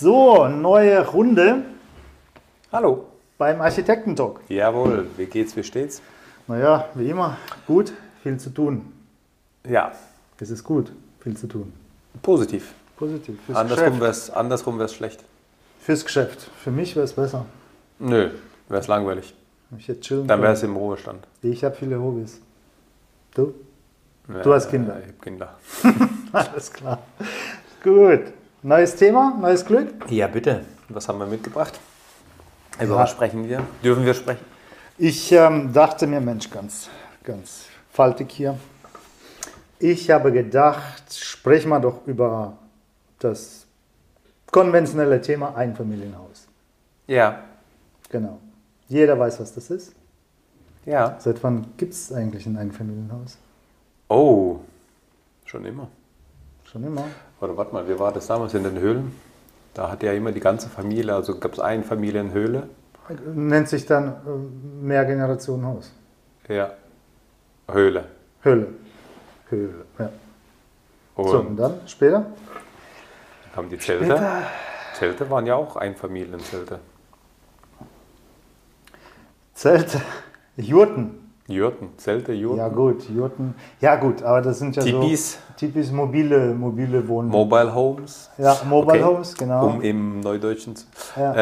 So, neue Runde Hallo. beim Architektentalk. Jawohl, wie geht's, wie steht's? Naja, wie immer, gut, viel zu tun. Ja, Es ist gut, viel zu tun. positiv. Positiv. Fürs Andersrum Geschäft. wär's, andersrum wär's schlecht. Fürs Geschäft. Für mich wäre es besser. Nö, wär's langweilig. wenn Ich jetzt chillen Dann kann. wär's im Ruhestand. Ich habe viele Hobbys. Du? Ja, Du hast Kinder. Ich hab Kinder. Alles klar. Gut. Neues Thema, neues Glück. Ja, bitte. Was haben wir mitgebracht? Über Ja. was sprechen wir? Dürfen wir sprechen? Ich ähm, dachte mir, Mensch, ganz, ganz faltig hier. Ich habe gedacht, sprechen wir doch über das konventionelle Thema Einfamilienhaus. Ja. Genau. Jeder weiß, was das ist. Ja. Seit wann gibt es eigentlich ein Einfamilienhaus? Oh, schon immer. Schon immer. Oder warte mal, wie war das damals in den Höhlen? Da hatte ja immer die ganze Familie, also gab es eine Familienhöhle. Nennt sich dann äh, Mehrgenerationenhaus. Ja. Höhle. Höhle. Höhle. Ja. Und So, und dann später? dann kamen die Zelte. Zelte waren ja auch Einfamilienzelte. Zelte. Jurten. Jurten, Zelte, Jurten. Ja gut, Jurten. Ja gut, aber das sind ja Tipis, so typisch mobile, mobile Wohnungen. Mobile Homes. ja, Mobile Okay. Homes, genau. Um im Neudeutschen zu. Ja.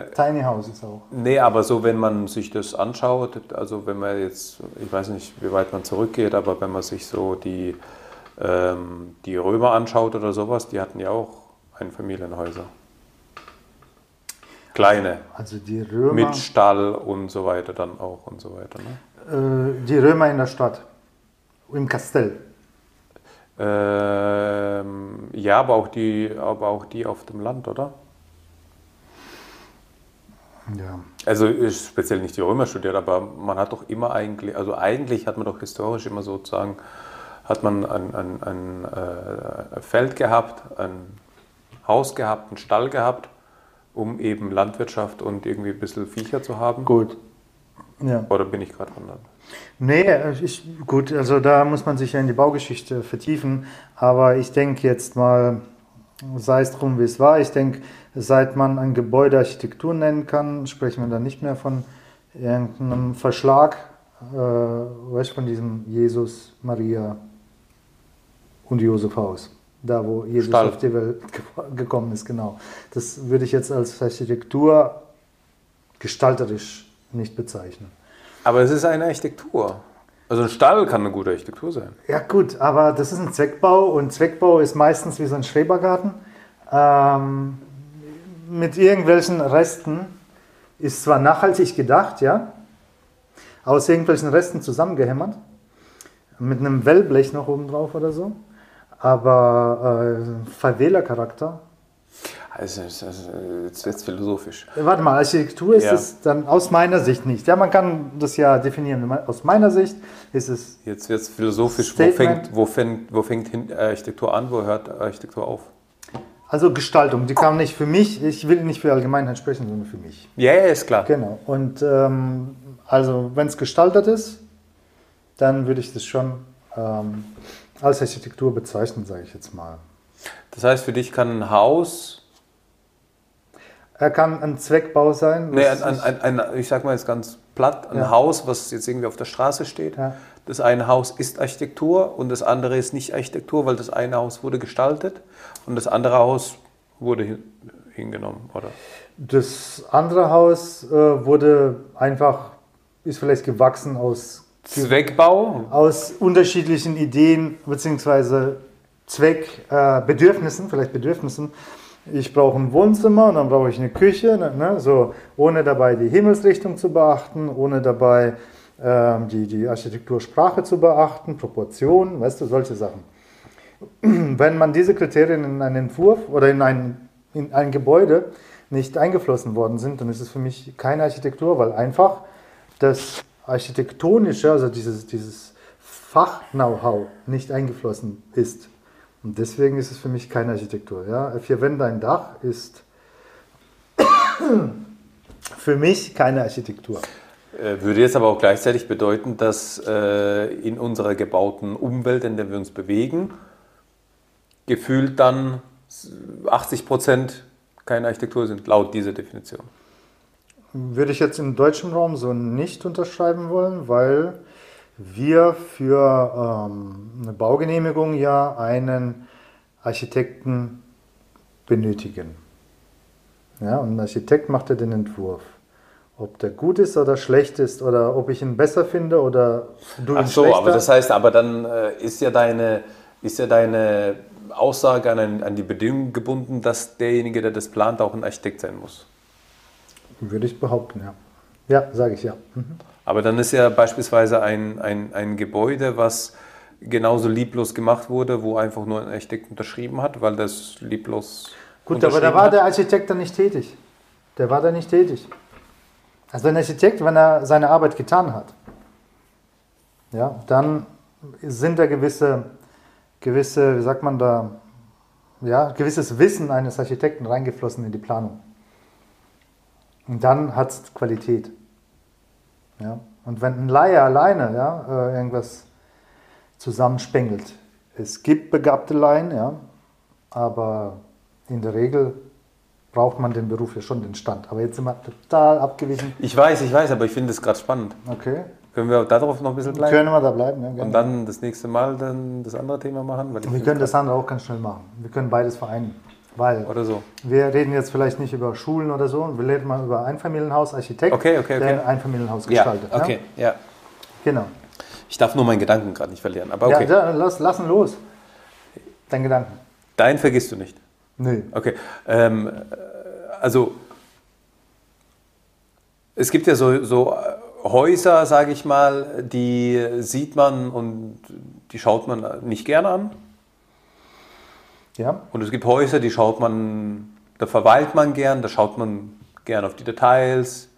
Äh, Tiny Houses auch. nee, aber so, wenn man sich das anschaut, also wenn man jetzt, ich weiß nicht, wie weit man zurückgeht, aber wenn man sich so die, ähm, die Römer anschaut oder sowas, die hatten ja auch Einfamilienhäuser. Kleine, Also die Römer, mit Stall und so weiter dann auch und so weiter. Ne? Äh, die Römer in der Stadt, im Kastell. Ähm, ja, aber auch, die, aber auch die auf dem Land, oder? Ja. Also ich speziell nicht die Römer studiert, aber man hat doch immer eigentlich, also eigentlich hat man doch historisch immer sozusagen, hat man ein, ein, ein äh, Feld gehabt, ein Haus gehabt, einen Stall gehabt, um eben Landwirtschaft und irgendwie ein bisschen Viecher zu haben. Gut. Ja. Oder bin ich gerade wundern? Nee, ich, gut, also da muss man sich ja in die Baugeschichte vertiefen. Aber ich denke jetzt mal, sei es drum, wie es war, ich denke, seit man ein Gebäude Architektur nennen kann, sprechen wir dann nicht mehr von irgendeinem Verschlag, äh, weißt du, von diesem Jesus, Maria und Josef Haus. Da, wo Jesus Stall. auf die Welt ge gekommen ist, genau. Das würde ich jetzt als Architektur gestalterisch nicht bezeichnen. Aber es ist eine Architektur. Also ein Stall kann eine gute Architektur sein. Ja gut, aber das ist ein Zweckbau und Zweckbau ist meistens wie so ein Schrebergarten. Ähm, mit irgendwelchen Resten ist zwar nachhaltig gedacht, ja, aus irgendwelchen Resten zusammengehämmert, mit einem Wellblech noch oben drauf oder so, aber äh, Verwählercharakter. Also, jetzt wird es philosophisch. Äh, Warte mal, Architektur ist Ja. es dann aus meiner Sicht nicht. Ja, man kann das ja definieren. Aus meiner Sicht ist es Jetzt wird es philosophisch. Wo fängt, wo, fängt, wo fängt hin- Architektur an, wo hört Architektur auf? Also Gestaltung, die kam nicht für mich, ich will nicht für Allgemeinheit sprechen, sondern für mich. Ja, ja, ist klar. Genau. Und ähm, also wenn es gestaltet ist, dann würde ich das schon ähm, als Architektur bezeichnen, sage ich jetzt mal. Das heißt, für dich kann ein Haus, Er kann ein Zweckbau sein. nee, ein, ein, ein, ein, ich sag mal jetzt ganz platt, ein Ja. Haus, was jetzt irgendwie auf der Straße steht. Ja. Das eine Haus ist Architektur und das andere ist nicht Architektur, weil das eine Haus wurde gestaltet und das andere Haus wurde hin, hingenommen, oder? Das andere Haus äh, wurde einfach, ist vielleicht gewachsen aus, Zweckbau? aus unterschiedlichen Ideen bzw. Zweck, äh, vielleicht Bedürfnissen. Ich brauche ein Wohnzimmer und dann brauche ich eine Küche, ne, ne, so, ohne dabei die Himmelsrichtung zu beachten, ohne dabei ähm, die, die Architektursprache zu beachten, Proportionen, weißt du, solche Sachen. Wenn man diese Kriterien in einen Entwurf oder in ein, in ein Gebäude nicht eingeflossen worden sind, dann ist es für mich keine Architektur, weil einfach das Architektonische, also dieses, dieses Fach-Know-how nicht eingeflossen ist. Und deswegen ist es für mich keine Architektur. Ja? Vier Wände, ein Dach ist für mich keine Architektur. Äh, Würde jetzt aber auch gleichzeitig bedeuten, dass äh, in unserer gebauten Umwelt, in der wir uns bewegen, gefühlt dann 80 Prozent keine Architektur sind, laut dieser Definition. Würde ich jetzt im deutschen Raum so nicht unterschreiben wollen, weil wir für ähm, eine Baugenehmigung ja einen Architekten benötigen. Ja, und ein Architekt macht ja den Entwurf. Ob der gut ist oder schlecht ist oder ob ich ihn besser finde oder du ihn Ach so, schlechter. aber das heißt, aber dann äh, ist ja deine, ist ja deine Aussage an, ein- an die Bedingung gebunden, dass derjenige, der das plant, auch ein Architekt sein muss. Würde ich behaupten, ja. Ja, sage ich ja. Mhm. Aber dann ist ja beispielsweise ein, ein, ein Gebäude, was genauso lieblos gemacht wurde, wo einfach nur ein Architekt unterschrieben hat, weil das lieblos. Gut, aber da war hat. der Architekt dann nicht tätig. Der war da nicht tätig. Also ein Architekt, wenn er seine Arbeit getan hat, ja, dann sind da gewisse, gewisse, wie sagt man da, ja, gewisses Wissen eines Architekten reingeflossen in die Planung. Und dann hat es Qualität. Ja. Und wenn ein Laie alleine ja, äh, irgendwas zusammenspengelt, es gibt begabte Laien, ja, aber in der Regel braucht man den Beruf ja schon den Stand. Aber jetzt sind wir total abgewichen. Ich weiß, ich weiß, aber ich finde es gerade spannend. Okay. Können wir darauf noch ein bisschen bleiben? Können wir da bleiben? Ja, gerne. Und dann das nächste Mal dann das andere Thema machen? Wir können das andere auch ganz schnell machen. Wir können beides vereinen. Weil Oder so. wir reden jetzt vielleicht nicht über Schulen oder so, wir reden mal über Einfamilienhaus, Architekt, Okay, okay, der okay. ein Einfamilienhaus Ja, gestaltet. okay, ja. Ja? Genau. Ich darf nur meinen Gedanken gerade nicht verlieren. Aber okay. Ja, lass, lassen los. Dein Gedanken. Deinen vergisst du nicht. Nö. Okay. Ähm, äh, also es gibt ja so, so äh, Häuser, sage ich mal, die sieht man und die schaut man nicht gerne an. Ja, Und es gibt Häuser, die schaut man, da verweilt man gern, da schaut man gern auf die Details.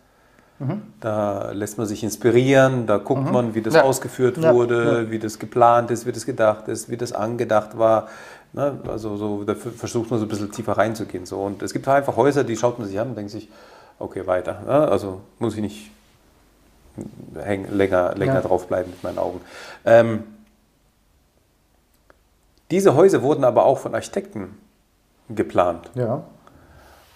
Da lässt man sich inspirieren, da guckt man, wie das Ja. ausgeführt Ja, wurde, wie das geplant ist, wie das gedacht ist, wie das angedacht war. Ne? Also so, da versucht man so ein bisschen tiefer reinzugehen. So. Und es gibt einfach Häuser, die schaut man sich an und denkt sich, okay, weiter. Ne? Also muss ich nicht häng, länger, länger Ja. draufbleiben mit meinen Augen. Ähm, diese Häuser wurden aber auch von Architekten geplant. ja.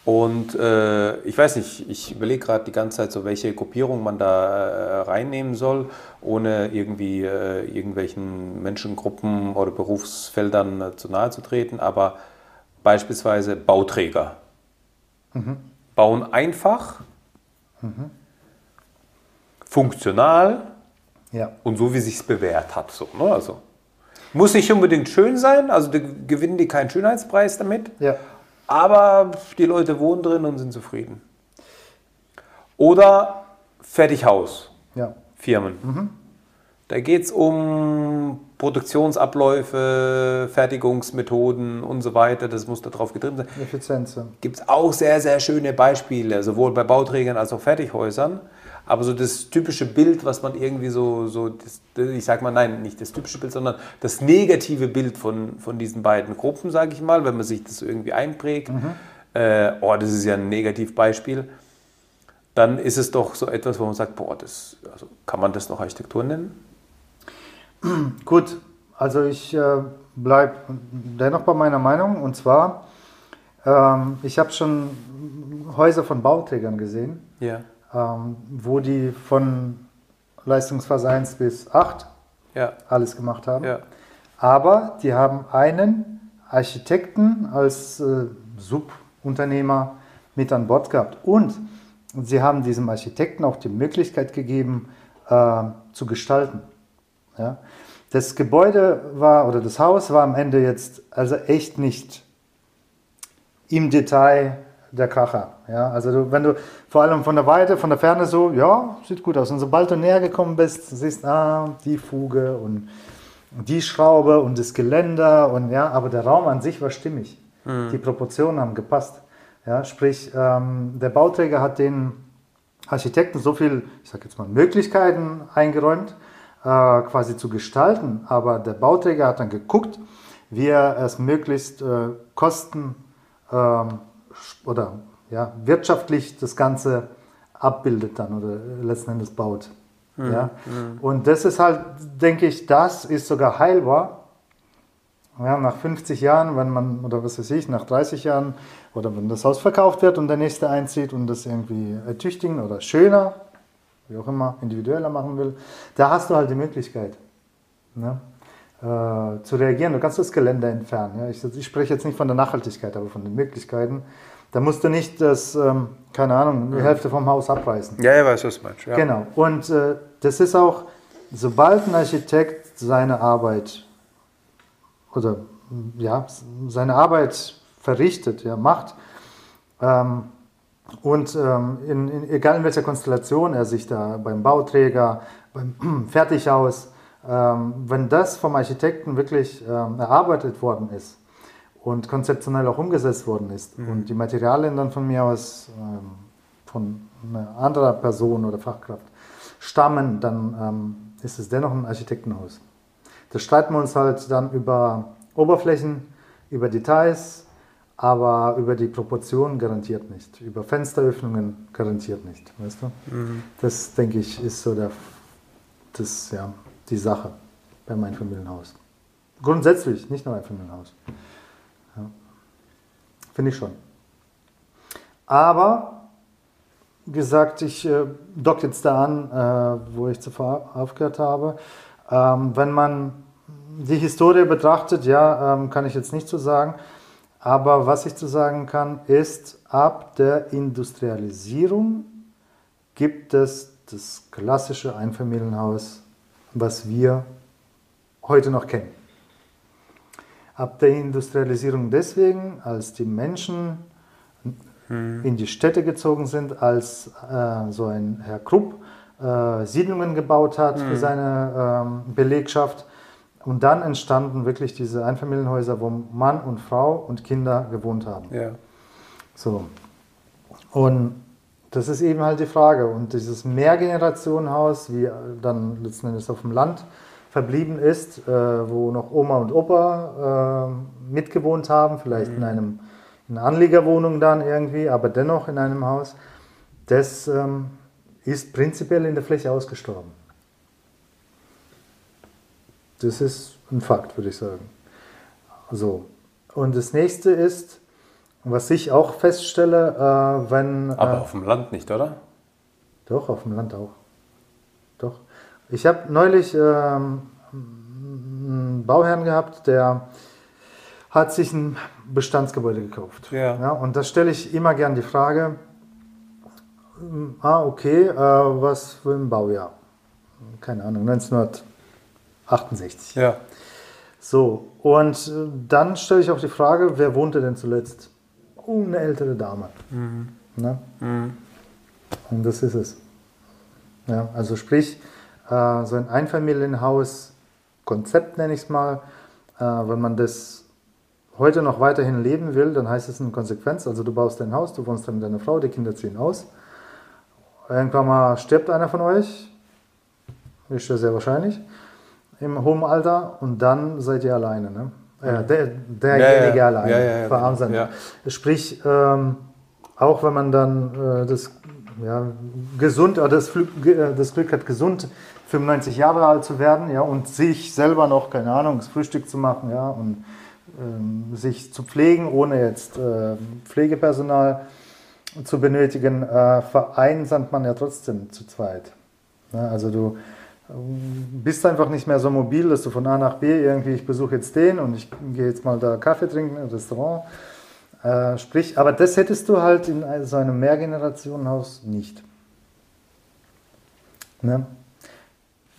Und äh, ich weiß nicht, ich überlege gerade die ganze Zeit so, welche Gruppierung man da äh, reinnehmen soll, ohne irgendwie äh, irgendwelchen Menschengruppen oder Berufsfeldern äh, zu nahe zu treten, aber beispielsweise Bauträger. Bauen einfach, funktional Ja. und so, wie sich bewährt hat. So, ne? also, muss nicht unbedingt schön sein, also die, gewinnen die keinen Schönheitspreis damit, Ja. aber die Leute wohnen drin und sind zufrieden. Oder Fertighaus, Ja. Firmen. Da geht es um Produktionsabläufe, Fertigungsmethoden und so weiter. Das muss da drauf getrimmt sein. Effizienz. Gibt es auch sehr, sehr schöne Beispiele, sowohl bei Bauträgern als auch Fertighäusern. Aber so das typische Bild, was man irgendwie so, so das, ich sag mal, nein, nicht das typische Bild, sondern das negative Bild von, von diesen beiden Gruppen, sage ich mal, wenn man sich das irgendwie einprägt. Äh, oh, das ist ja ein Negativbeispiel. Dann ist es doch so etwas, wo man sagt, boah, das, also kann man das noch Architektur nennen? Gut, also ich äh, bleibe dennoch bei meiner Meinung und zwar, ähm, ich habe schon Häuser von Bauträgern gesehen, Ja. Ähm, wo die von Leistungsphase 1 bis 8 Ja. alles gemacht haben. Ja. Aber die haben einen Architekten als äh, Subunternehmer mit an Bord gehabt. Und sie haben diesem Architekten auch die Möglichkeit gegeben, äh, zu gestalten. Ja? Das Gebäude war, oder das Haus war am Ende jetzt also echt nicht im Detail der Kracher. Ja? Also du, wenn du vor allem von der Weite, von der Ferne so, ja, sieht gut aus. Und sobald du näher gekommen bist, siehst ah, die Fuge und die Schraube und das Geländer und ja, aber der Raum an sich war stimmig. Die Proportionen haben gepasst. Ja, sprich, ähm, der Bauträger hat den Architekten so viel, ich sag jetzt mal, Möglichkeiten eingeräumt, äh, quasi zu gestalten. Aber der Bauträger hat dann geguckt, wie er es möglichst äh, kosten ähm, oder ja, wirtschaftlich das Ganze abbildet dann oder letzten Endes baut. Ja? Und das ist halt, denke ich, das ist sogar heilbar, Ja, nach 50 Jahren, wenn man, oder was weiß ich, nach 30 Jahren, oder wenn das Haus verkauft wird und der nächste einzieht und das irgendwie ertüchtigen oder schöner, wie auch immer, individueller machen will, da hast du halt die Möglichkeit ne, äh, zu reagieren. Du kannst das Geländer entfernen. Ja? Ich, ich, spreche jetzt nicht von der Nachhaltigkeit, aber von den Möglichkeiten. Da musst du nicht das, ähm, keine Ahnung, die Hälfte vom Haus abreißen. Ja, ich weiß, was du meinst. Ja. Genau. Und äh, das ist auch, sobald ein Architekt seine Arbeit oder ja, seine Arbeit verrichtet, ja, macht, ähm, und ähm, in, in, egal in welcher Konstellation er sich da beim Bauträger, beim Fertighaus, ähm, wenn das vom Architekten wirklich ähm, erarbeitet worden ist und konzeptionell auch umgesetzt worden ist mhm. und die Materialien dann von mir aus ähm, von einer anderen Person oder Fachkraft stammen, dann ähm, ist es dennoch ein Architektenhaus. Da streiten wir uns halt dann über Oberflächen, über Details, aber über die Proportionen garantiert nicht. Über Fensteröffnungen garantiert nicht. Weißt du? Mhm. Das, denke ich, ist so der, das, ja, die Sache beim Einfamilienhaus. Grundsätzlich, nicht nur Einfamilienhaus. Ja. Finde ich schon. Aber, gesagt, ich äh, dock jetzt da an, äh, wo ich zuvor aufgehört habe. Ähm, wenn man die Historie betrachtet, ja, ähm, kann ich jetzt nicht so sagen. Aber was ich zu sagen kann, ist, ab der Industrialisierung gibt es das klassische Einfamilienhaus, was wir heute noch kennen. Ab der Industrialisierung deswegen, als die Menschen hm. in die Städte gezogen sind, als äh, so ein Herr Krupp äh, Siedlungen gebaut hat hm. für seine ähm, Belegschaft, und dann entstanden wirklich diese Einfamilienhäuser, wo Mann und Frau und Kinder gewohnt haben. Ja. So. Und das ist eben halt die Frage. Und dieses Mehrgenerationenhaus, wie dann letzten Endes auf dem Land verblieben ist, äh, wo noch Oma und Opa äh, mitgewohnt haben, vielleicht mhm. in, einem, in einer Anliegerwohnung dann irgendwie, aber dennoch in einem Haus, das ähm, ist prinzipiell in der Fläche ausgestorben. Das ist ein Fakt, würde ich sagen. So. Und das nächste ist, was ich auch feststelle, äh, wenn. Aber äh, auf dem Land nicht, oder? Doch, auf dem Land auch. Ich habe neulich ähm, einen Bauherrn gehabt, der hat sich ein Bestandsgebäude gekauft. Ja. ja und da stelle ich immer gern die Frage, ah, okay, äh, was für ein Baujahr? Keine Ahnung, 1900. 68. Ja. So, und äh, dann stelle ich auch die Frage, wer wohnte denn zuletzt? Oh, eine ältere Dame. Mhm. Ne? Mhm. Und das ist es. Ja, also sprich, äh, so ein Einfamilienhaus-Konzept nenne ich es mal, äh, wenn man das heute noch weiterhin leben will, dann heißt es in Konsequenz, also du baust dein Haus, du wohnst dann mit deiner Frau, die Kinder ziehen aus. Irgendwann mal stirbt einer von euch, ist ja sehr wahrscheinlich im hohen Alter und dann seid ihr alleine. Ne? Ja, der, derjenige ja, ja. alleine, ja, verarmt ja. Sprich, ähm, auch wenn man dann äh, das ja, gesund, oder das, äh, das Glück hat, gesund 95 Jahre alt zu werden ja, und sich selber noch, keine Ahnung, das Frühstück zu machen ja, und ähm, sich zu pflegen, ohne jetzt äh, Pflegepersonal zu benötigen, äh, vereinsamt man ja trotzdem zu zweit. Ja, also du bist einfach nicht mehr so mobil, dass du von A nach B irgendwie, ich besuche jetzt den und ich gehe jetzt mal da Kaffee trinken im Restaurant. Äh, sprich, aber das hättest du halt in so einem Mehrgenerationenhaus nicht. Ne?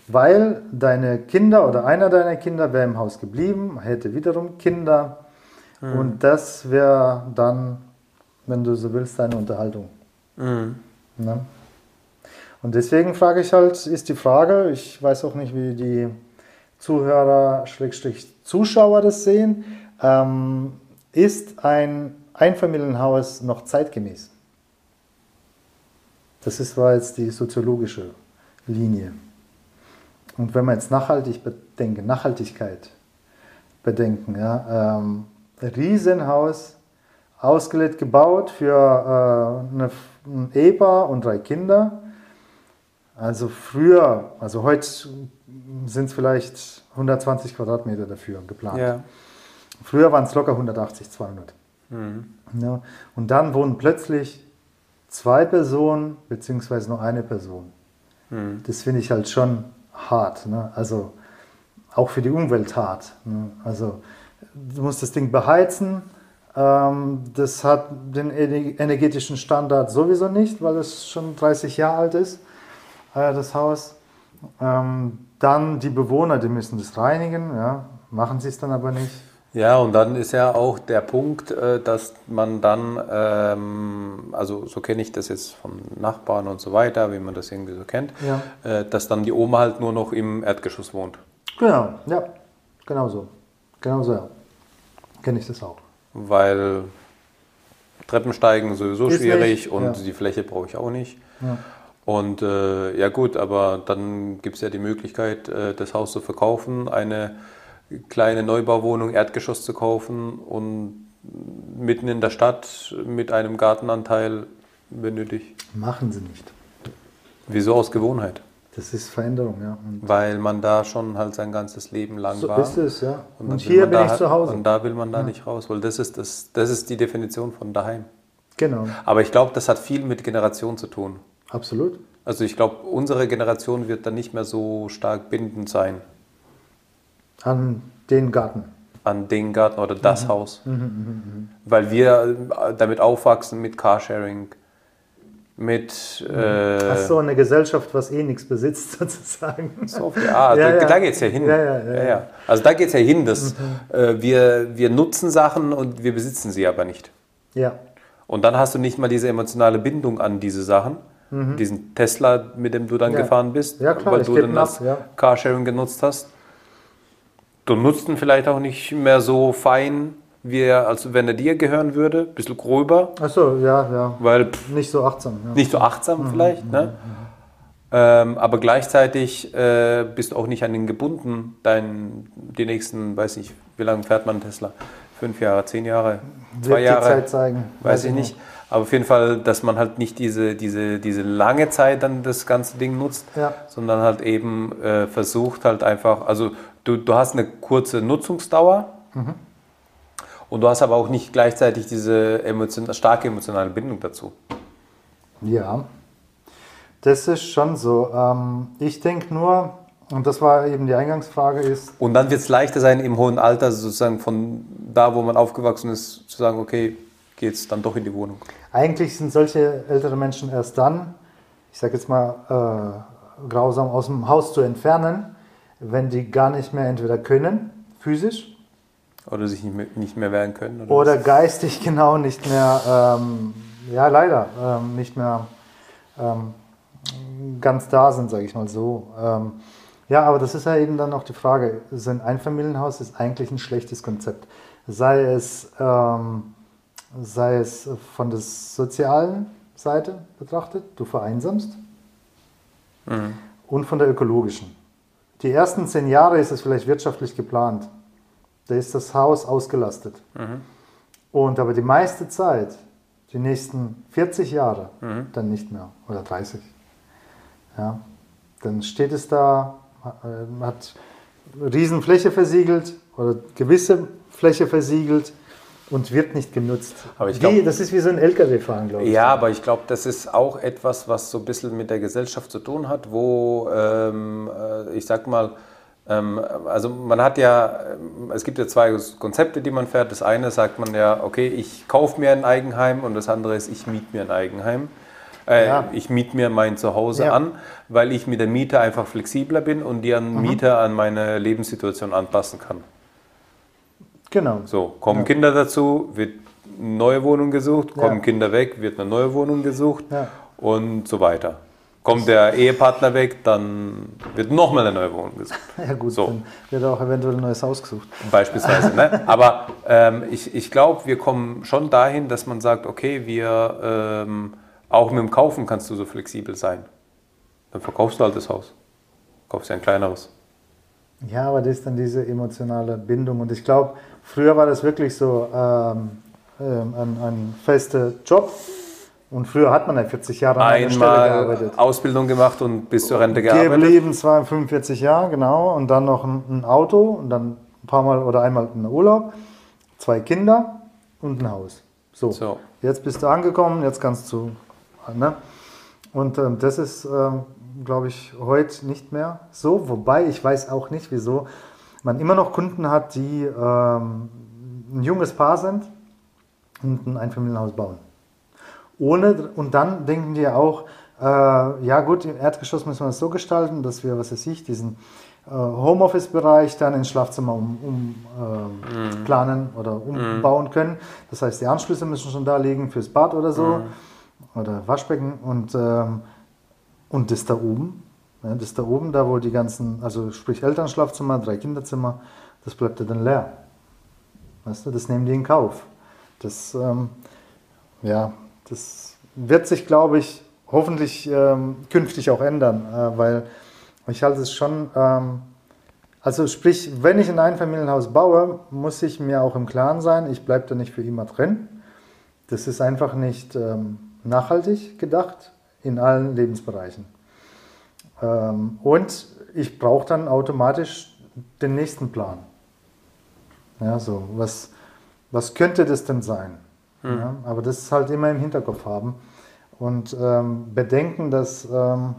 Weil deine Kinder oder einer deiner Kinder wäre im Haus geblieben, hätte wiederum Kinder mhm. und das wäre dann, wenn du so willst, deine Unterhaltung. Mhm. Ne? Und deswegen frage ich halt, ist die Frage, ich weiß auch nicht, wie die Zuhörer, Zuschauer das sehen, ähm, ist ein Einfamilienhaus noch zeitgemäß? Das ist, war jetzt die soziologische Linie. Und wenn wir jetzt nachhaltig bedenken, Nachhaltigkeit bedenken, ja, ähm, Riesenhaus, ausgelegt, gebaut für äh, eine, ein Ehepaar und drei Kinder, also früher, also heute sind es vielleicht 120 Quadratmeter dafür geplant. Ja. Früher waren es locker 180, 200. Mhm. Ja, und dann wohnen plötzlich zwei Personen beziehungsweise nur eine Person. Mhm. Das finde ich halt schon hart. Ne? Also auch für die Umwelt hart. Ne? Also du musst das Ding beheizen. Ähm, das hat den ener- energetischen Standard sowieso nicht, weil es schon 30 Jahre alt ist, äh, das Haus. Ähm, dann die Bewohner, die müssen das reinigen. Ja? Machen sie es dann aber nicht. Ja, und dann ist ja auch der Punkt, äh, dass man dann, ähm, also so kenne ich das jetzt von Nachbarn und so weiter, wie man das irgendwie so kennt, Ja. äh, dass dann die Oma halt nur noch im Erdgeschoss wohnt. Genau, ja, genau so. Genau so, ja. Kenne ich das auch. Weil Treppensteigen sowieso Ist schwierig nicht, und ja. die Fläche brauche ich auch nicht. Ja. Und äh, ja gut, aber dann gibt es ja die Möglichkeit, äh, das Haus zu verkaufen, eine kleine Neubauwohnung Erdgeschoss zu kaufen und mitten in der Stadt mit einem Gartenanteil, wenn nötig. Machen sie nicht. Wieso aus Gewohnheit? Das ist Veränderung, ja. Und Weil man da schon halt sein ganzes Leben lang so war. ist es, ja. Und, will hier bin da ich halt- zu Hause. Und da will man da nicht raus, weil das ist, das, das ist die Definition von daheim. Genau, Aber ich glaube, das hat viel mit Generation zu tun. absolut. Also ich glaube, unsere Generation wird dann nicht mehr so stark bindend sein An den Garten. an den Garten oder Mhm. das Haus. Weil wir äh, damit aufwachsen mit Carsharing, mit äh, Hast so eine Gesellschaft, was eh nichts besitzt, sozusagen. so auf die Art. Ja, da ja. da geht es ja hin. Ja, ja, ja. Also da geht es ja hin, dass äh, wir, wir nutzen Sachen und wir besitzen sie aber nicht. Ja, Und dann hast du nicht mal diese emotionale Bindung an diese Sachen. Diesen Tesla, mit dem du dann Mhm. Ja. gefahren bist, Ja, klar, weil du dann ihn ab, das ja. Carsharing genutzt hast. Du nutzt ihn vielleicht auch nicht mehr so fein, wie er, als wenn er dir gehören würde. Ein bisschen gröber, achso, ja, ja. weil pff, Nicht so achtsam. Ja. nicht so achtsam vielleicht. Ne? Ähm, aber gleichzeitig äh, bist du auch nicht an ihn gebunden. Dein, die nächsten, weiß nicht, wie lange fährt man Tesla? Fünf Jahre, zehn Jahre, zwei Wird die Jahre? Zeit zeigen. Weiß ich nicht. Aber auf jeden Fall, dass man halt nicht diese, diese, diese lange Zeit dann das ganze Ding nutzt, Ja. sondern halt eben äh, versucht halt einfach, also du, du hast eine kurze Nutzungsdauer und du hast aber auch nicht gleichzeitig diese emotion, starke emotionale Bindung dazu. Ja, das ist schon so. Ähm, ich denke nur, und das war eben die Eingangsfrage, ist, Und dann wird es leichter sein, im hohen Alter sozusagen von da, wo man aufgewachsen ist, zu sagen, okay, geht's dann doch in die Wohnung. eigentlich sind solche ältere Menschen erst dann, ich sage jetzt mal, äh, grausam aus dem Haus zu entfernen, wenn die gar nicht mehr entweder können, physisch, Oder sich nicht mehr, nicht mehr wehren können. Oder, oder geistig genau nicht mehr, ähm, ja leider, ähm, nicht mehr ähm, ganz da sind, sage ich mal so. Ähm, ja, aber das ist ja eben dann auch die Frage, so ein Einfamilienhaus ist eigentlich ein schlechtes Konzept. Sei es, ähm, sei es von der sozialen Seite betrachtet, du vereinsamst, und von der ökologischen. Die ersten zehn Jahre ist es vielleicht wirtschaftlich geplant. Da ist das Haus ausgelastet. Und aber die meiste Zeit, die nächsten 40 Jahre, dann nicht mehr. Oder 30. Ja. Dann steht es da, äh, hat Riesenfläche versiegelt oder gewisse Fläche versiegelt und wird nicht genutzt. Aber ich wie, glaub- das ist wie so ein LKW-Fahren, glaube ich. Ja, aber ich glaube, das ist auch etwas, was so ein bisschen mit der Gesellschaft zu tun hat, wo, ähm, äh, ich sag mal, ähm, also man hat ja, ähm, es gibt ja zwei Konzepte, die man fährt. Das eine sagt man ja, okay, ich kaufe mir ein Eigenheim und das andere ist, ich miete mir ein Eigenheim. Äh, Ja. Ich miete mir mein Zuhause Ja. an, weil ich mit der Miete einfach flexibler bin und die an Mieter an meine Lebenssituation anpassen kann. Genau. So, kommen Kinder dazu, wird eine neue Wohnung gesucht, kommen Ja. Kinder weg, wird eine neue Wohnung gesucht Ja. und so weiter. Kommt der Ehepartner weg, dann wird nochmal eine neue Wohnung gesucht. Ja gut, So. dann wird auch eventuell ein neues Haus gesucht. Beispielsweise. ne? Aber ähm, ich, ich glaube, wir kommen schon dahin, dass man sagt, okay, wir ähm, auch mit dem Kaufen kannst du so flexibel sein. Dann verkaufst du halt das Haus. Kaufst dir ein kleineres. Ja, aber das ist dann diese emotionale Bindung. Und ich glaube, früher war das wirklich so ähm, ähm, ein, ein fester Job. Und früher hat man ja 40 Jahre an einer Stelle Einmal gearbeitet. Ausbildung gemacht und bis zur Rente gearbeitet. Geblieben, zwar 45 Jahre, genau. Und dann noch ein, ein Auto und dann ein paar Mal oder einmal einen Urlaub. zwei Kinder und ein Haus. So, So. jetzt bist du angekommen, jetzt kannst du. Ne? Und ähm, das ist, ähm, glaube ich, heute nicht mehr so. Wobei ich weiß auch nicht, wieso man immer noch Kunden hat, die ähm, ein junges Paar sind und ein Einfamilienhaus bauen. Ohne, und dann denken die auch, äh, ja gut, im Erdgeschoss müssen wir es so gestalten, dass wir, was weiß ich, diesen äh, Homeoffice-Bereich dann ins Schlafzimmer um, um, äh, planen oder umbauen können. Das heißt, die Anschlüsse müssen schon da liegen fürs Bad oder so oder Waschbecken und, ähm, und das da oben, ja, das da oben, da wo die ganzen, also sprich Elternschlafzimmer, drei Kinderzimmer, das bleibt ja dann leer. Weißt du, das nehmen die in Kauf. Das, ähm, ja, das wird sich, glaube ich, hoffentlich ähm, künftig auch ändern, äh, weil ich halte es schon, ähm, also sprich, wenn ich ein Einfamilienhaus baue, muss ich mir auch im Klaren sein, ich bleibe da nicht für immer drin. Das ist einfach nicht ähm, nachhaltig gedacht in allen Lebensbereichen. Ähm, und ich brauche dann automatisch den nächsten Plan. Ja, so, was, was könnte das denn sein? Ja, aber das ist halt immer im Hinterkopf haben und ähm, bedenken, dass ähm,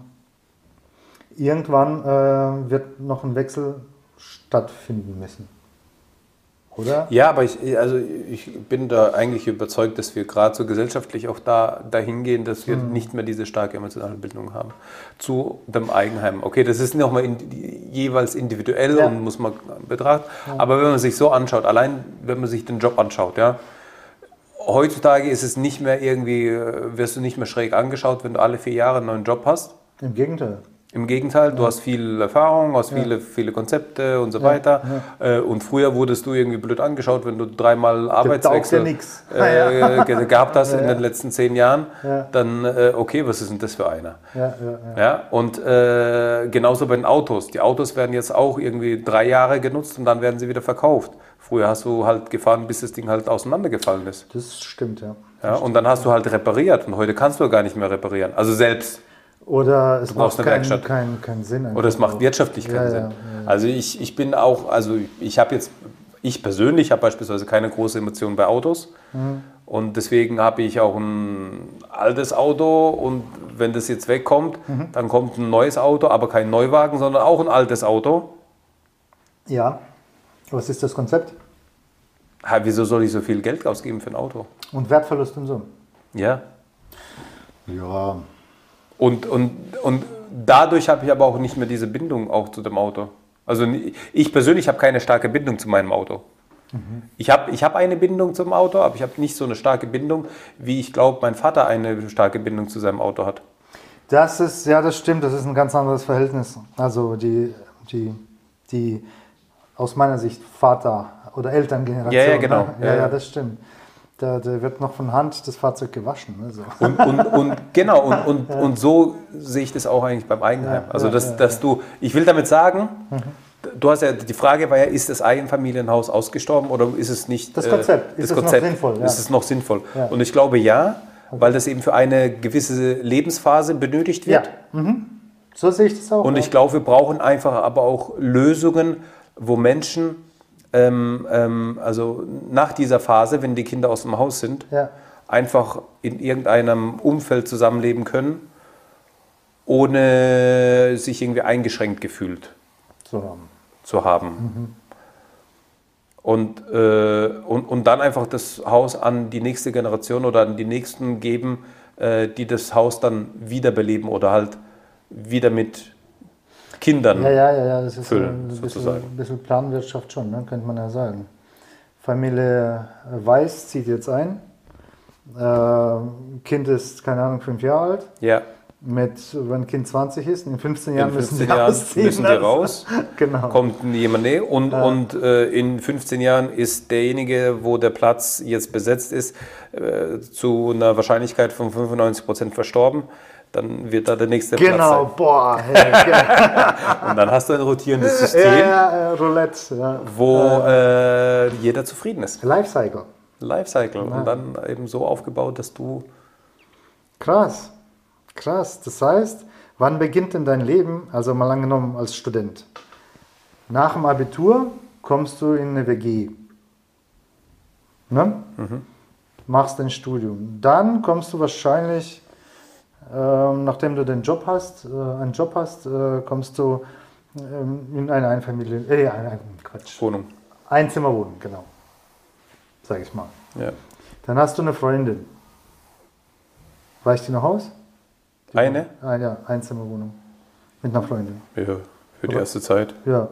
irgendwann äh, wird noch ein Wechsel stattfinden müssen. Oder? Ja, aber ich, also ich bin da eigentlich überzeugt, dass wir gerade so gesellschaftlich auch da dahin gehen, dass wir nicht mehr diese starke emotionale Bindung haben zu dem Eigenheim. Okay, das ist nochmal in, jeweils individuell Ja. und muss man betrachten. Aber wenn man sich so anschaut, allein wenn man sich den Job anschaut, ja, heutzutage ist es nicht mehr irgendwie, äh, wirst du nicht mehr schräg angeschaut, wenn du alle vier Jahre einen neuen Job hast. Im Gegenteil. Im Gegenteil, du hast viel Erfahrung, hast viele, viele Konzepte und so weiter. Äh, Und früher wurdest du irgendwie blöd angeschaut, wenn du dreimal Arbeitswechsel taugt ja äh, ge- gehabt hast in den letzten zehn Jahren. Ja. Dann, äh, okay, was ist denn das für einer? Ja, und äh, genauso bei den Autos. Die Autos werden jetzt auch irgendwie drei Jahre genutzt und dann werden sie wieder verkauft. Früher hast du halt gefahren, bis das Ding halt auseinandergefallen ist. Das stimmt, ja. Ja, und dann hast du halt repariert und heute kannst du gar nicht mehr reparieren. Also selbst. Oder es macht eine keinen Werkstatt. kein, keinen Sinn. Oder es macht wirtschaftlich keinen Ja, Sinn. ja, ja, Also ich, ich bin auch, also ich habe jetzt, ich persönlich habe beispielsweise keine große Emotion bei Autos. Mhm. Und deswegen habe ich auch ein altes Auto und wenn das jetzt wegkommt, Mhm. dann kommt ein neues Auto, aber kein Neuwagen, sondern auch ein altes Auto. Ja. Was ist das Konzept? Ha, wieso soll ich so viel Geld ausgeben für ein Auto? Und Wertverlust und so. Ja. Ja. Und, und, und dadurch habe ich aber auch nicht mehr diese Bindung auch zu dem Auto. Also ich persönlich habe keine starke Bindung zu meinem Auto. Ich habe ich hab eine Bindung zum Auto, aber ich habe nicht so eine starke Bindung, wie ich glaube, mein Vater eine starke Bindung zu seinem Auto hat. Das ist, ja, das stimmt, das ist ein ganz anderes Verhältnis. Also die, die, die aus meiner Sicht Vater- oder Elterngeneration. Ja, ja, genau. Ne? Ja, ja, ja. das stimmt. Da, da wird noch von Hand das Fahrzeug gewaschen. Ne? So. Und, und, und genau, und, und, und so sehe ich das auch eigentlich beim Eigenheim. Ja, Also, ja, dass, ja, Mhm. dass du, ich will damit sagen, du hast ja, die Frage war ja, ist das Einfamilienhaus ausgestorben oder ist es nicht? Das Konzept. Äh, Ist das es noch Konzept, sinnvoll, ja. Ist es noch sinnvoll? Ja. Und ich glaube ja, weil das eben für eine gewisse Lebensphase benötigt Ja. wird. Mhm. So sehe ich das auch. Und ja. ich glaube, wir brauchen einfach aber auch Lösungen, wo Menschen, ähm, ähm, also nach dieser Phase, wenn die Kinder aus dem Haus sind, Ja. einfach in irgendeinem Umfeld zusammenleben können, ohne sich irgendwie eingeschränkt gefühlt So. zu haben. Und, äh, und, und dann einfach das Haus an die nächste Generation oder an die nächsten geben, äh, die das Haus dann wiederbeleben oder halt wieder mit Kindern. Ja, ja, ja, ja, das ist Füllen, ein bisschen, sozusagen. ein bisschen Planwirtschaft schon, ne? könnte man ja sagen. Familie Weiß zieht jetzt ein. Äh, kind ist, keine Ahnung, fünf Jahre alt. Ja, Mit, wenn Kind 20 ist, in 15 in Jahren müssen 15 sie Jahren ausziehen. müssen die Also, raus, Genau. kommt jemand näher und, und äh, in 15 Jahren ist derjenige, wo der Platz jetzt besetzt ist, äh, zu einer Wahrscheinlichkeit von 95% verstorben. Dann wird da der nächste Genau, Platz boah. Hey, sein. Und dann hast du ein rotierendes System, ja, ja, Roulette. Ja. wo äh, jeder zufrieden ist. Lifecycle. Lifecycle. Und dann eben so aufgebaut, dass du Krass. Krass. Das heißt, wann beginnt denn dein Leben, also mal angenommen als Student? Nach dem Abitur kommst du in eine WG. Ne? Machst dein Studium. Dann kommst du wahrscheinlich, ähm, nachdem du den Job hast, äh, einen Job hast, äh, kommst du ähm, in eine Einfamilien, äh, ein, Quatsch, Wohnung. Einzimmerwohnung, genau. Sag ich mal. Ja. Dann hast du eine Freundin. Reicht die noch aus? Eine? Ah, ja, Einzimmerwohnung. Mit einer Freundin. Ja, für die Aber- erste Zeit. Ja,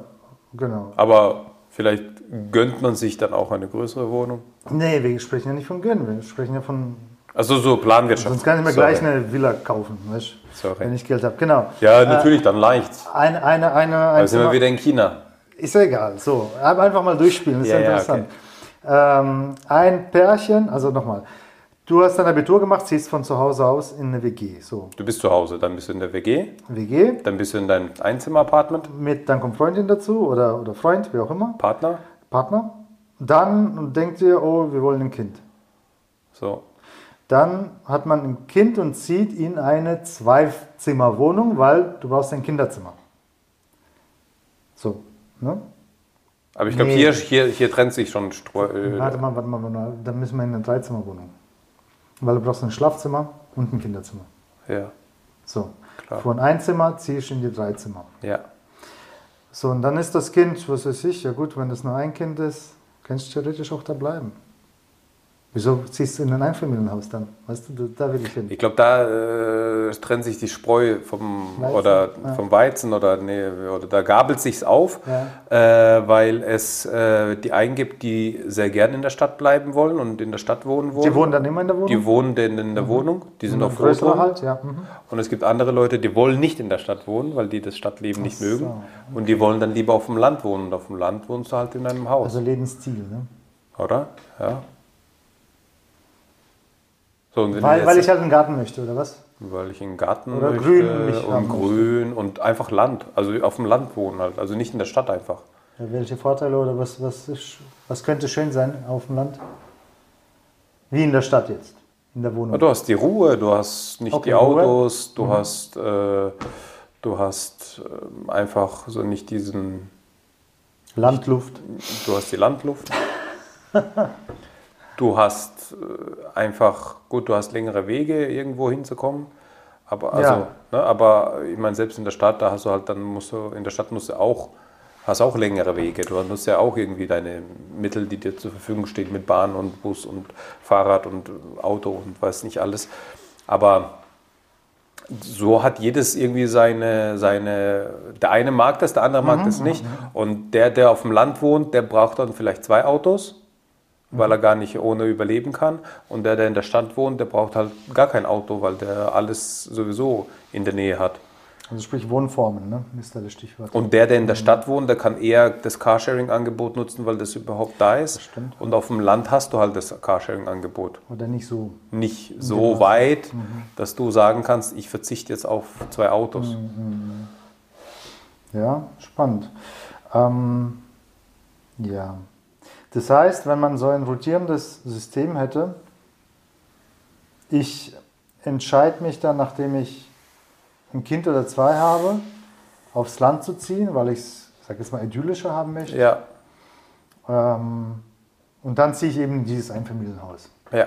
genau. Aber vielleicht gönnt man sich dann auch eine größere Wohnung. Nee, wir sprechen ja nicht von Gönnen, wir sprechen ja von. Also so Planwirtschaft. Sonst kann ich mir Sorry. gleich eine Villa kaufen, weißt, Sorry. wenn ich Geld habe. Genau. Ja, natürlich, dann leicht. Eine, eine, eine, ein sind wir wieder in China. Ist ja egal. So, aber einfach mal durchspielen, ist ja, Ja, ja, interessant. ähm, ein Pärchen, also nochmal. Du hast dein Abitur gemacht, ziehst von zu Hause aus in eine WG. So, Du bist zu Hause, dann bist du in der WG, WG, dann bist du in deinem Einzimmer-Apartment, mit, dann kommt Freundin dazu oder, oder Freund, wie auch immer, Partner. Partner. Dann denkt ihr, oh, wir wollen ein Kind. So. Dann hat man ein Kind und zieht in eine Zweizimmerwohnung, weil du brauchst ein Kinderzimmer. So, ne? Aber ich glaube, Nee. hier, hier, hier trennt sich schon Streu äh, Warte mal, warte mal, warte mal. Dann müssen wir in eine Dreizimmerwohnung. Weil du brauchst ein Schlafzimmer und ein Kinderzimmer. Ja, So. Klar. Von ein Zimmer ziehst du in die drei Zimmer. ja. So, und dann ist das Kind, was weiß ich, ja gut, wenn das nur ein Kind ist, kannst du theoretisch auch da bleiben. Wieso ziehst du in ein Einfamilienhaus dann? Weißt du, da will ich hin. Ich glaube, da äh, trennt sich die Spreu vom Weizen, oder ja. vom Weizen oder nee, oder da gabelt sich's auf, Ja. äh, weil es äh, die einen gibt, die sehr gern in der Stadt bleiben wollen und in der Stadt wohnen wollen. Die wohnen dann immer in der Wohnung? Die wohnen denn in der Wohnung, die sind auch froh drum. halt, ja. Mhm. Und es gibt andere Leute, die wollen nicht in der Stadt wohnen, weil die das Stadtleben nicht so, mögen. Und die wollen dann lieber auf dem Land wohnen. Und auf dem Land wohnst du halt in einem Haus, Also Lebensstil, ne? oder? Ja. So, Weil, weil ich halt einen Garten möchte, oder was? Weil ich einen Garten Oder möchte grün mich und haben möchte. grün und einfach Land. Also auf dem Land wohnen halt. Also nicht in der Stadt einfach. Ja, welche Vorteile oder was, was, was könnte schön sein auf dem Land? Wie in der Stadt jetzt, in der Wohnung. Ja, Du hast die Ruhe, du hast nicht Okay, die Ruhe. Autos, du hast, äh, du hast äh, einfach so nicht diesen, Landluft. du hast die Landluft. du hast äh, einfach, gut, du hast längere Wege irgendwo hinzukommen. Aber, also, Ja. ne, aber ich meine, selbst in der Stadt, da hast du halt, dann musst du, in der Stadt musst du auch, hast auch längere Wege. Du hast ja auch irgendwie deine Mittel, die dir zur Verfügung stehen mit Bahn und Bus und Fahrrad und Auto und weiß nicht alles. Aber so hat jedes irgendwie seine, seine, der eine mag das, der andere mag das nicht. Und der, der auf dem Land wohnt, der braucht dann vielleicht zwei Autos, weil er gar nicht ohne überleben kann. Und der, der in der Stadt wohnt, der braucht halt gar kein Auto, weil der alles sowieso in der Nähe hat. Also sprich Wohnformen, ne? ist da das Stichwort. Und der, der in der Stadt wohnt, der kann eher das Carsharing-Angebot nutzen, weil das überhaupt da ist. stimmt. Und auf dem Land hast du halt das Carsharing-Angebot. Oder nicht so. Nicht so weit, dass du sagen kannst, ich verzichte jetzt auf zwei Autos. Ja, spannend. Ähm, ja. Das heißt, wenn man so ein rotierendes System hätte, ich entscheide mich dann, nachdem ich ein Kind oder zwei habe, aufs Land zu ziehen, weil ich es, sag jetzt mal, idyllischer haben möchte. Ja, Ähm, und dann ziehe ich eben in dieses Einfamilienhaus. ja.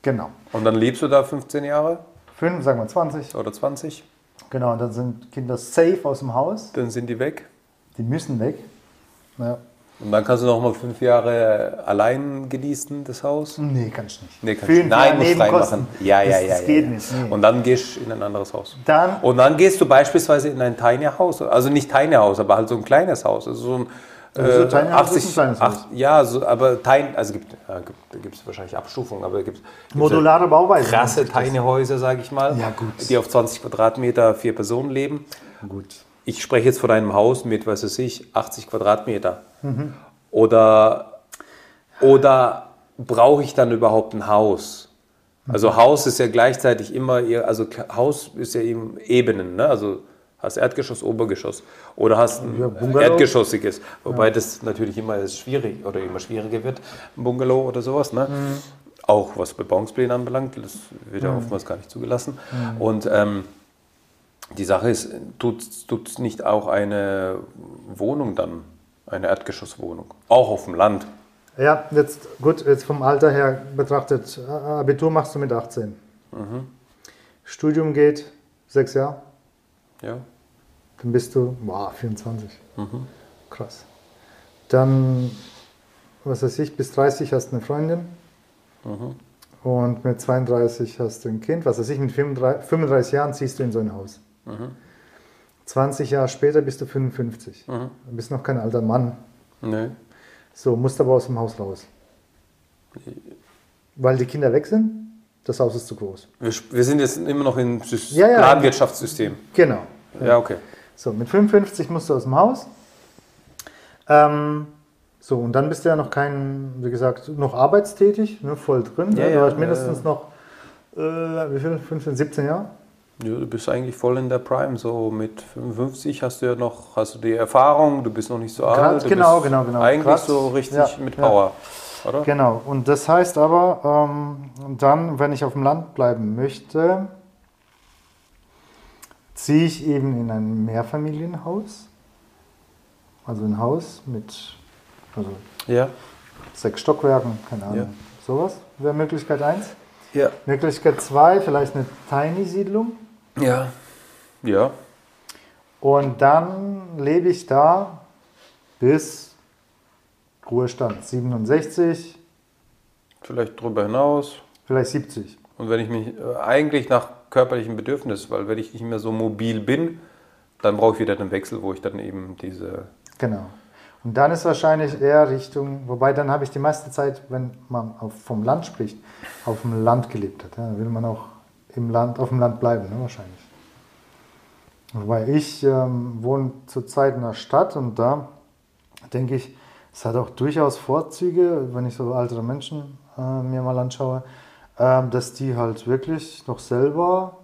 Genau. Und dann lebst du da 15 Jahre Fünf, sagen wir 20. oder 20, Genau, und dann sind Kinder safe aus dem Haus. dann sind die weg. Die müssen weg. Ja. Und dann kannst du noch mal fünf Jahre allein genießen, das Haus. Nee, kann ich nicht. Nee, kannst Fünf du- Nein, musst Nebenkosten. reinmachen. Ja, ja, ja. Das ja, geht ja. nicht. Nee. Und dann gehst du in ein anderes Haus. dann, Und dann gehst du beispielsweise in ein Tiny House, also nicht Tiny House, aber halt so ein kleines Haus, also so ein Also äh, Tiny House ist ein kleines Haus. ach, ja, so, aber Tiny, also gibt, ja, gibt, da gibt es wahrscheinlich Abstufungen, aber gibt modulare Bauweise. krasse Tiny Häuser, sage ich mal, Ja, gut. die auf 20 Quadratmeter vier Personen leben. Gut. Ich spreche jetzt von einem Haus mit, was weiß ich, 80 Quadratmeter. Mhm. Oder, oder brauche ich dann überhaupt ein Haus? Mhm. Also Haus ist ja gleichzeitig immer, also Haus ist ja eben Ebenen, ne? also hast Erdgeschoss, Obergeschoss oder hast ein Ja, erdgeschossiges, wobei das natürlich immer schwierig oder immer schwieriger wird, ein Bungalow oder sowas. Ne? Mhm. Auch was Bebauungspläne anbelangt, das wird ja oftmals gar nicht zugelassen. Mhm. Und ähm, die Sache ist, tut es nicht auch eine Wohnung dann, eine Erdgeschosswohnung, auch auf dem Land? Ja, jetzt gut, jetzt vom Alter her betrachtet, Abitur machst du mit 18. Studium geht sechs Jahre, Ja. dann bist du, wow, 24. Krass. Dann, was weiß ich, bis 30 hast du eine Freundin. Und mit 32 hast du ein Kind. Was weiß ich, mit 35, 35 Jahren ziehst du in so ein Haus. 20 Jahre später bist du 55. Du bist noch kein alter Mann. Nee. So, musst aber aus dem Haus raus. Weil die Kinder weg sind, das Haus ist zu groß. Wir, wir sind jetzt immer noch im Ja, ja. Planwirtschaftssystem. Genau. Ja, okay. So, mit 55 musst du aus dem Haus. Ähm, so, und dann bist du ja noch kein, wie gesagt, noch arbeitstätig, ne, voll drin. Ja, ne? du hast mindestens noch, äh, wie viel, 15, 17 Jahre? Ja, du bist eigentlich voll in der Prime. So mit 55 hast du ja noch, hast du die Erfahrung, du bist noch nicht so Grad- alt. Genau, genau, genau. Eigentlich Grad- so richtig ja, mit ja. Power. Oder? Genau, und das heißt aber, ähm, dann, wenn ich auf dem Land bleiben möchte, ziehe ich eben in ein Mehrfamilienhaus. Also ein Haus mit also Ja. sechs Stockwerken, keine Ahnung. Ja. Sowas wäre Möglichkeit 1. Ja. Möglichkeit 2, vielleicht eine Tiny-Siedlung. Ja. Ja. Und dann lebe ich da bis Ruhestand 67, Vielleicht drüber hinaus. vielleicht 70. Und wenn ich mich äh, eigentlich nach körperlichen Bedürfnissen, weil wenn ich nicht mehr so mobil bin, dann brauche ich wieder den Wechsel, wo ich dann eben diese. Genau. Und dann ist wahrscheinlich eher Richtung, wobei dann habe ich die meiste Zeit, wenn man auf, vom Land spricht, auf dem Land gelebt hat. Ja, dann will man auch im Land, auf dem Land bleiben, ne, wahrscheinlich. Wobei ich ähm, wohne zurzeit in der Stadt und da denke ich, es hat auch durchaus Vorzüge, wenn ich so ältere Menschen äh, mir mal anschaue, ähm, dass die halt wirklich noch selber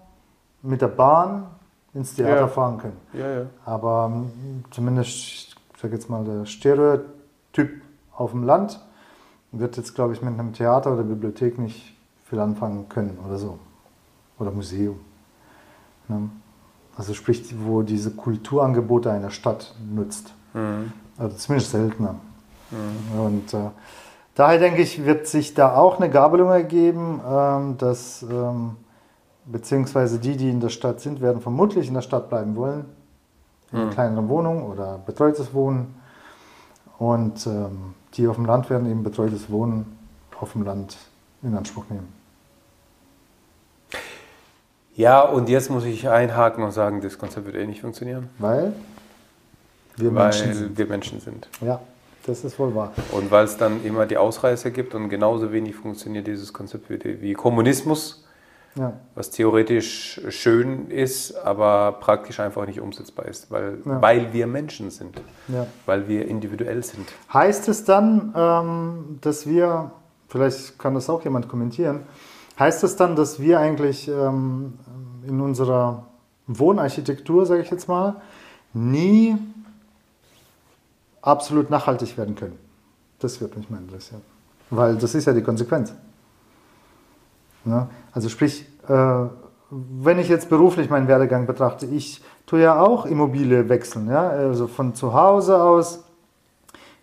mit der Bahn ins Theater Ja. fahren können. Ja, ja. Aber mm, zumindest, ich sag jetzt mal, der Stereotyp auf dem Land wird jetzt, glaube ich, mit einem Theater oder Bibliothek nicht viel anfangen können oder so. Oder Museum. Ne? Also sprich, wo diese Kulturangebote einer Stadt nutzt. Also zumindest seltener. Und äh, daher denke ich, wird sich da auch eine Gabelung ergeben, ähm, dass ähm, beziehungsweise die, die in der Stadt sind, werden vermutlich in der Stadt bleiben wollen, in einer kleineren Wohnung oder betreutes Wohnen. Und ähm, die auf dem Land werden eben betreutes Wohnen auf dem Land in Anspruch nehmen. Ja, und jetzt muss ich einhaken und sagen, das Konzept wird eh nicht funktionieren, Weil wir weil Menschen sind. wir Menschen sind. Ja, das ist wohl wahr. Und weil es dann immer die Ausreißer gibt und genauso wenig funktioniert dieses Konzept wie, wie Kommunismus, Ja. was theoretisch schön ist, aber praktisch einfach nicht umsetzbar ist, weil, Ja. weil wir Menschen sind, Ja. weil wir individuell sind. Heißt es dann, ähm, dass wir, vielleicht kann das auch jemand kommentieren, heißt es dann, dass wir eigentlich ähm, in unserer Wohnarchitektur, sage ich jetzt mal, nie absolut nachhaltig werden können? Das würde mich mal interessieren. Weil das ist ja die Konsequenz. Ne? Also sprich, äh, wenn ich jetzt beruflich meinen Werdegang betrachte, ich tue ja auch Immobilie wechseln. Ja? Also von zu Hause aus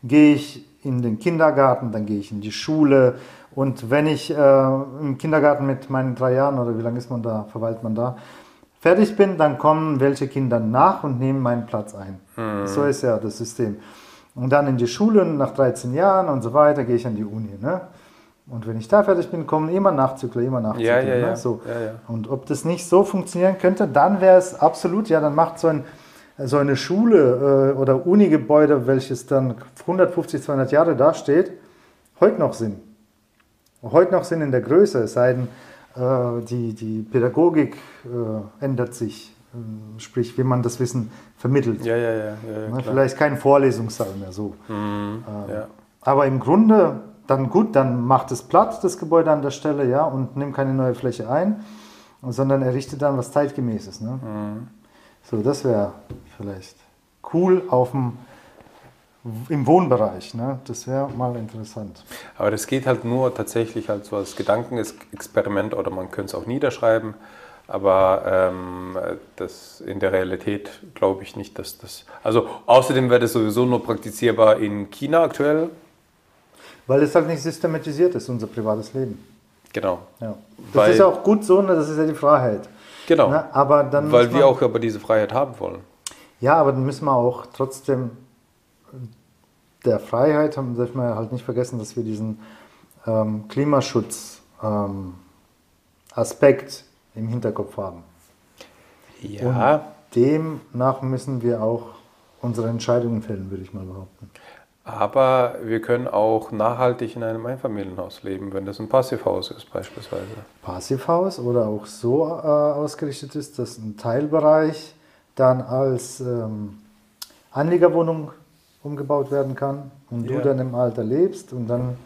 gehe ich in den Kindergarten, dann gehe ich in die Schule. Und wenn ich äh, im Kindergarten mit meinen drei Jahren oder wie lange ist man da, verweilt man da, fertig bin, dann kommen welche Kinder nach und nehmen meinen Platz ein. So ist ja das System. Und dann in die Schule nach 13 Jahren und so weiter gehe ich an die Uni. Ne? Und wenn ich da fertig bin, kommen immer Nachzügler, immer Nachzügler. Ja, ja. Ne? So. Ja, ja. Und ob das nicht so funktionieren könnte, dann wäre es absolut, ja, dann macht so, ein, so eine Schule äh, oder Unigebäude, welches dann 150, 200 Jahre dasteht, heute noch Sinn. Heute noch Sinn in der Größe, es sei denn, äh, die, die Pädagogik äh, ändert sich, äh, sprich, wie man das Wissen vermittelt. Ja, ja, ja. ja, ja Ne. Vielleicht kein Vorlesungssaal mehr so. Mhm, Ähm, ja. Aber im Grunde, dann gut, dann macht es platt, das Gebäude an der Stelle, ja, und nimmt keine neue Fläche ein, sondern errichtet dann was zeitgemäßes. Ne? So, das wäre vielleicht cool auf dem, im Wohnbereich. Ne? Das wäre mal interessant. Aber das geht halt nur tatsächlich halt so als Gedankenexperiment oder man könnte es auch niederschreiben. Aber ähm, das in der Realität glaube ich nicht, dass das. Also außerdem wäre das sowieso nur praktizierbar in China aktuell. Weil es halt nicht systematisiert ist, unser privates Leben. Genau. Ja. Das Weil- ist ja auch gut so, ne? das ist ja die Freiheit. Genau. Ne? Aber dann Weil muss wir man- auch aber diese Freiheit haben wollen. Ja, aber dann müssen wir auch trotzdem der Freiheit, haben, darf man halt nicht vergessen, dass wir diesen ähm, Klimaschutz ähm, Aspekt im Hinterkopf haben. Ja, Demnach müssen wir auch unsere Entscheidungen fällen, würde ich mal behaupten. Aber wir können auch nachhaltig in einem Einfamilienhaus leben, wenn das ein Passivhaus ist beispielsweise. Passivhaus oder auch so äh, ausgerichtet ist, dass ein Teilbereich dann als ähm, Anliegerwohnung umgebaut werden kann und Ja. du dann im Alter lebst und dann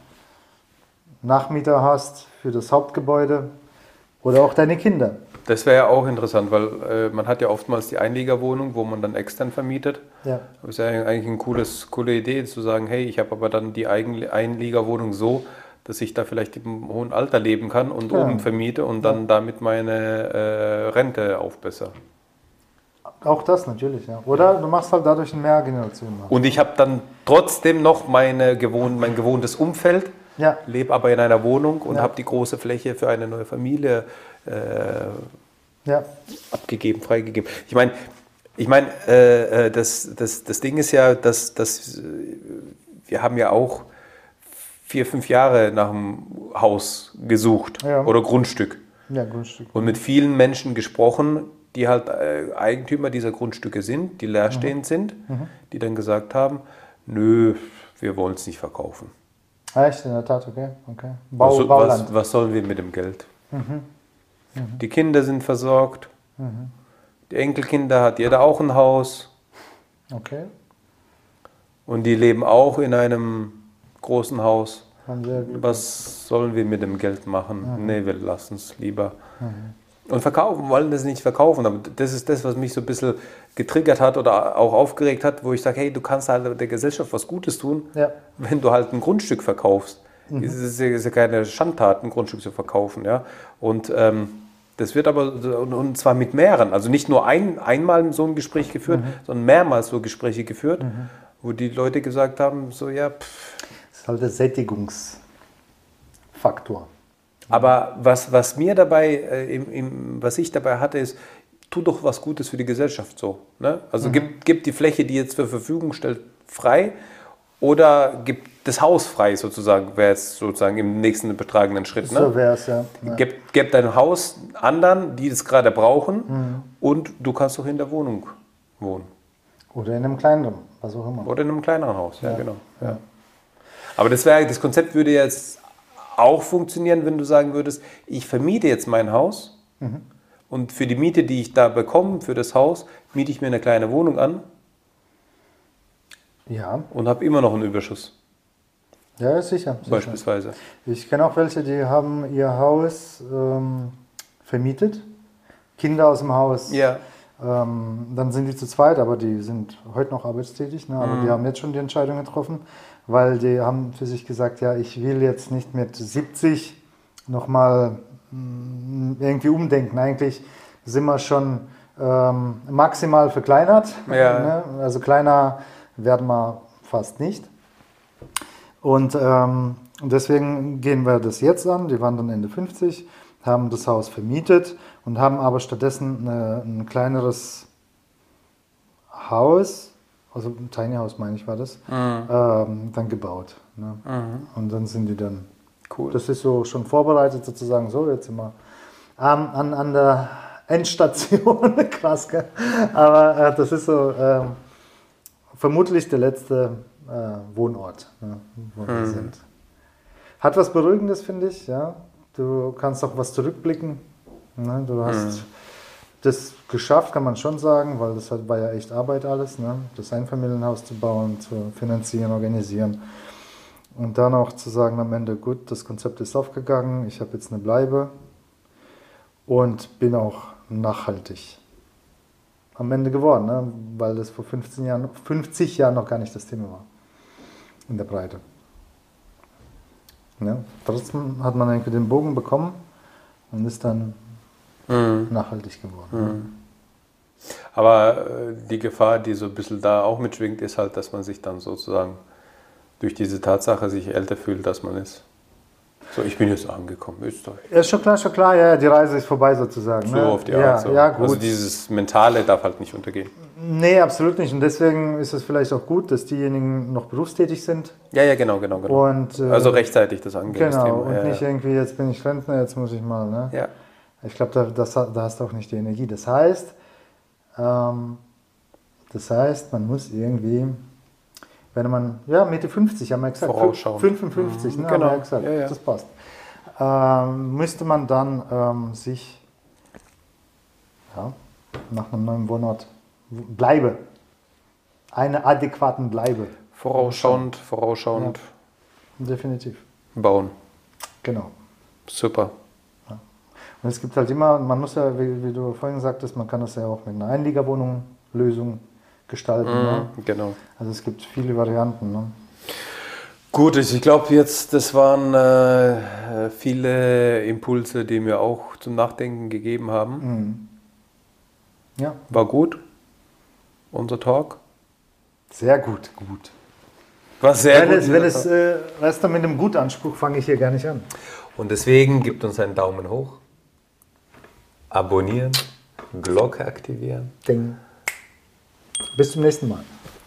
Nachmieter hast für das Hauptgebäude oder auch deine Kinder. Das wäre ja auch interessant, weil äh, man hat ja oftmals die Einliegerwohnung, wo man dann extern vermietet. Ja. Aber es ist ja eigentlich eine cooles, coole Idee zu sagen, hey, ich habe aber dann die Eigen- Einliegerwohnung so, dass ich da vielleicht im hohen Alter leben kann und Ja. oben vermiete und dann damit meine äh, Rente aufbessere. Auch das natürlich, ja. Oder du machst halt dadurch eine Mehrgeneration. Und ich habe dann trotzdem noch meine gewohnt, mein gewohntes Umfeld, Ja, lebe aber in einer Wohnung und Ja. habe die große Fläche für eine neue Familie äh, ja, abgegeben, freigegeben. Ich meine, ich meine, äh, äh, das, das, das Ding ist ja, dass, dass äh, wir haben ja auch vier, fünf Jahre nach einem Haus gesucht Ja. oder Grundstück ja, Grundstück. und mit vielen Menschen gesprochen, die halt äh, Eigentümer dieser Grundstücke sind, die leerstehend sind, die dann gesagt haben, nö, wir wollen es nicht verkaufen. Echt, in der Tat, okay. okay. Bau, was, Bauland. was, was sollen wir mit dem Geld? Die Kinder sind versorgt, die Enkelkinder hat jeder auch ein Haus. Okay. Und die leben auch in einem großen Haus. Was sollen wir mit dem Geld machen? Nee, wir lassen es lieber. Und verkaufen, wollen das nicht verkaufen. Aber das ist das, was mich so ein bisschen getriggert hat oder auch aufgeregt hat, wo ich sage, hey, du kannst halt der Gesellschaft was Gutes tun, Ja. wenn du halt ein Grundstück verkaufst. Es ist ja, ist ja keine Schandtat, ein Grundstück zu verkaufen. Ja? Und ähm, das wird aber, und, zwar mit mehreren, also nicht nur ein, einmal so ein Gespräch geführt, sondern mehrmals so Gespräche geführt, wo die Leute gesagt haben, so ja, pff, Das ist halt der Sättigungsfaktor. Aber was, was mir dabei, äh, im, im, was ich dabei hatte, ist, tu doch was Gutes für die Gesellschaft so. Ne? Also gib, gib die Fläche, die jetzt zur Verfügung stellt, frei oder gib das Haus frei sozusagen, wäre jetzt sozusagen im nächsten betragenen Schritt. Ne? So wäre es ja. ja. Gib, gib dein Haus anderen, die das gerade brauchen und du kannst auch in der Wohnung wohnen. Oder in einem kleineren, was auch immer. Oder in einem kleineren Haus, ja, genau. Ja. Aber das, wär, das Konzept würde jetzt auch funktionieren, wenn du sagen würdest, ich vermiete jetzt mein Haus und für die Miete, die ich da bekomme, für das Haus, miete ich mir eine kleine Wohnung an Ja, und habe immer noch einen Überschuss, ja, sicher. sicher. beispielsweise. Ich kenne auch welche, die haben ihr Haus ähm, vermietet, Kinder aus dem Haus. Ja. Ähm, dann sind die zu zweit, aber die sind heute noch arbeitstätig. Ne? Aber die haben jetzt schon die Entscheidung getroffen, weil die haben für sich gesagt, ja, ich will jetzt nicht mit 70 nochmal irgendwie umdenken. Eigentlich sind wir schon ähm, maximal verkleinert. Ja. Ne? Also kleiner werden wir fast nicht. Und ähm, deswegen gehen wir das jetzt an. Die waren dann Ende 50, haben das Haus vermietet und haben aber stattdessen eine, ein kleineres Haus, also ein Tiny House meine ich war das, ähm, dann gebaut. Ne? Und dann sind die dann, Cool. das ist so schon vorbereitet sozusagen, so jetzt sind wir ähm, an, an der Endstation, krass, gell? aber äh, das ist so ähm, vermutlich der letzte äh, Wohnort, ne, wo wir sind. Hat was Beruhigendes, finde ich, ja. Du kannst auch was zurückblicken. Ne? Du hast das geschafft, kann man schon sagen, weil das war ja echt Arbeit alles, ne? das Einfamilienhaus zu bauen, zu finanzieren, organisieren. Und dann auch zu sagen am Ende, gut, das Konzept ist aufgegangen, ich habe jetzt eine Bleibe und bin auch nachhaltig am Ende geworden, ne? weil das vor 15 Jahren, 50 Jahren noch gar nicht das Thema war in der Breite. Ne? Trotzdem hat man irgendwie den Bogen bekommen und ist dann Mhm. nachhaltig geworden. Aber äh, die Gefahr, die so ein bisschen da auch mitschwingt, ist halt, dass man sich dann sozusagen durch diese Tatsache sich älter fühlt, dass man ist. So, ich bin jetzt angekommen, Österreich. Ja, ist schon klar, schon klar, ja, die Reise ist vorbei sozusagen. So ne? auf die ja, Art. So. Ja, gut. Also dieses Mentale darf halt nicht untergehen. nee, absolut nicht. Und deswegen ist es vielleicht auch gut, dass diejenigen noch berufstätig sind. Ja, ja, genau, genau, genau. Und, äh, also rechtzeitig das angehen. Genau, Thema. und ja, nicht irgendwie, jetzt bin ich Rentner, jetzt muss ich mal. Ne? ja. Ich glaube, da, das, da hast du auch nicht die Energie. Das heißt, ähm, das heißt, man muss irgendwie, wenn man, ja, Mitte 50 haben wir gesagt, Vorausschauend. 55, ne, Mhm, haben genau. wir gesagt, Ja, ja. das passt. Ähm, müsste man dann ähm, sich ja, nach einem neuen Wohnort Bleibe, einer adäquaten Bleibe, Vorausschauend, vorausschauend definitiv, bauen. genau. Super. Und es gibt halt immer, man muss ja, wie, wie du vorhin sagtest, man kann das ja auch mit einer Einliegerwohnung Lösung gestalten. Ne? Mhm, genau. Also es gibt viele Varianten. Ne? Gut, ich glaube jetzt, das waren äh, viele Impulse, die mir auch zum Nachdenken gegeben haben. Mhm. Ja, War gut, unser Talk. sehr gut. Gut. War sehr wenn gut. es, wenn es, äh, weißt du, mit einem Gutanspruch fange ich hier gar nicht an. Und deswegen gibt uns einen Daumen hoch, abonnieren, Glocke aktivieren. Ding. Bis zum nächsten Mal.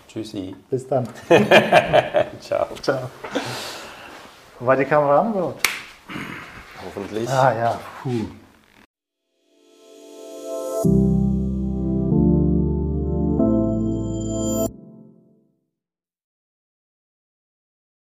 Tschüssi. Bis dann. Ciao. Ciao. War die Kamera an? Hoffentlich. Ah ja, puh.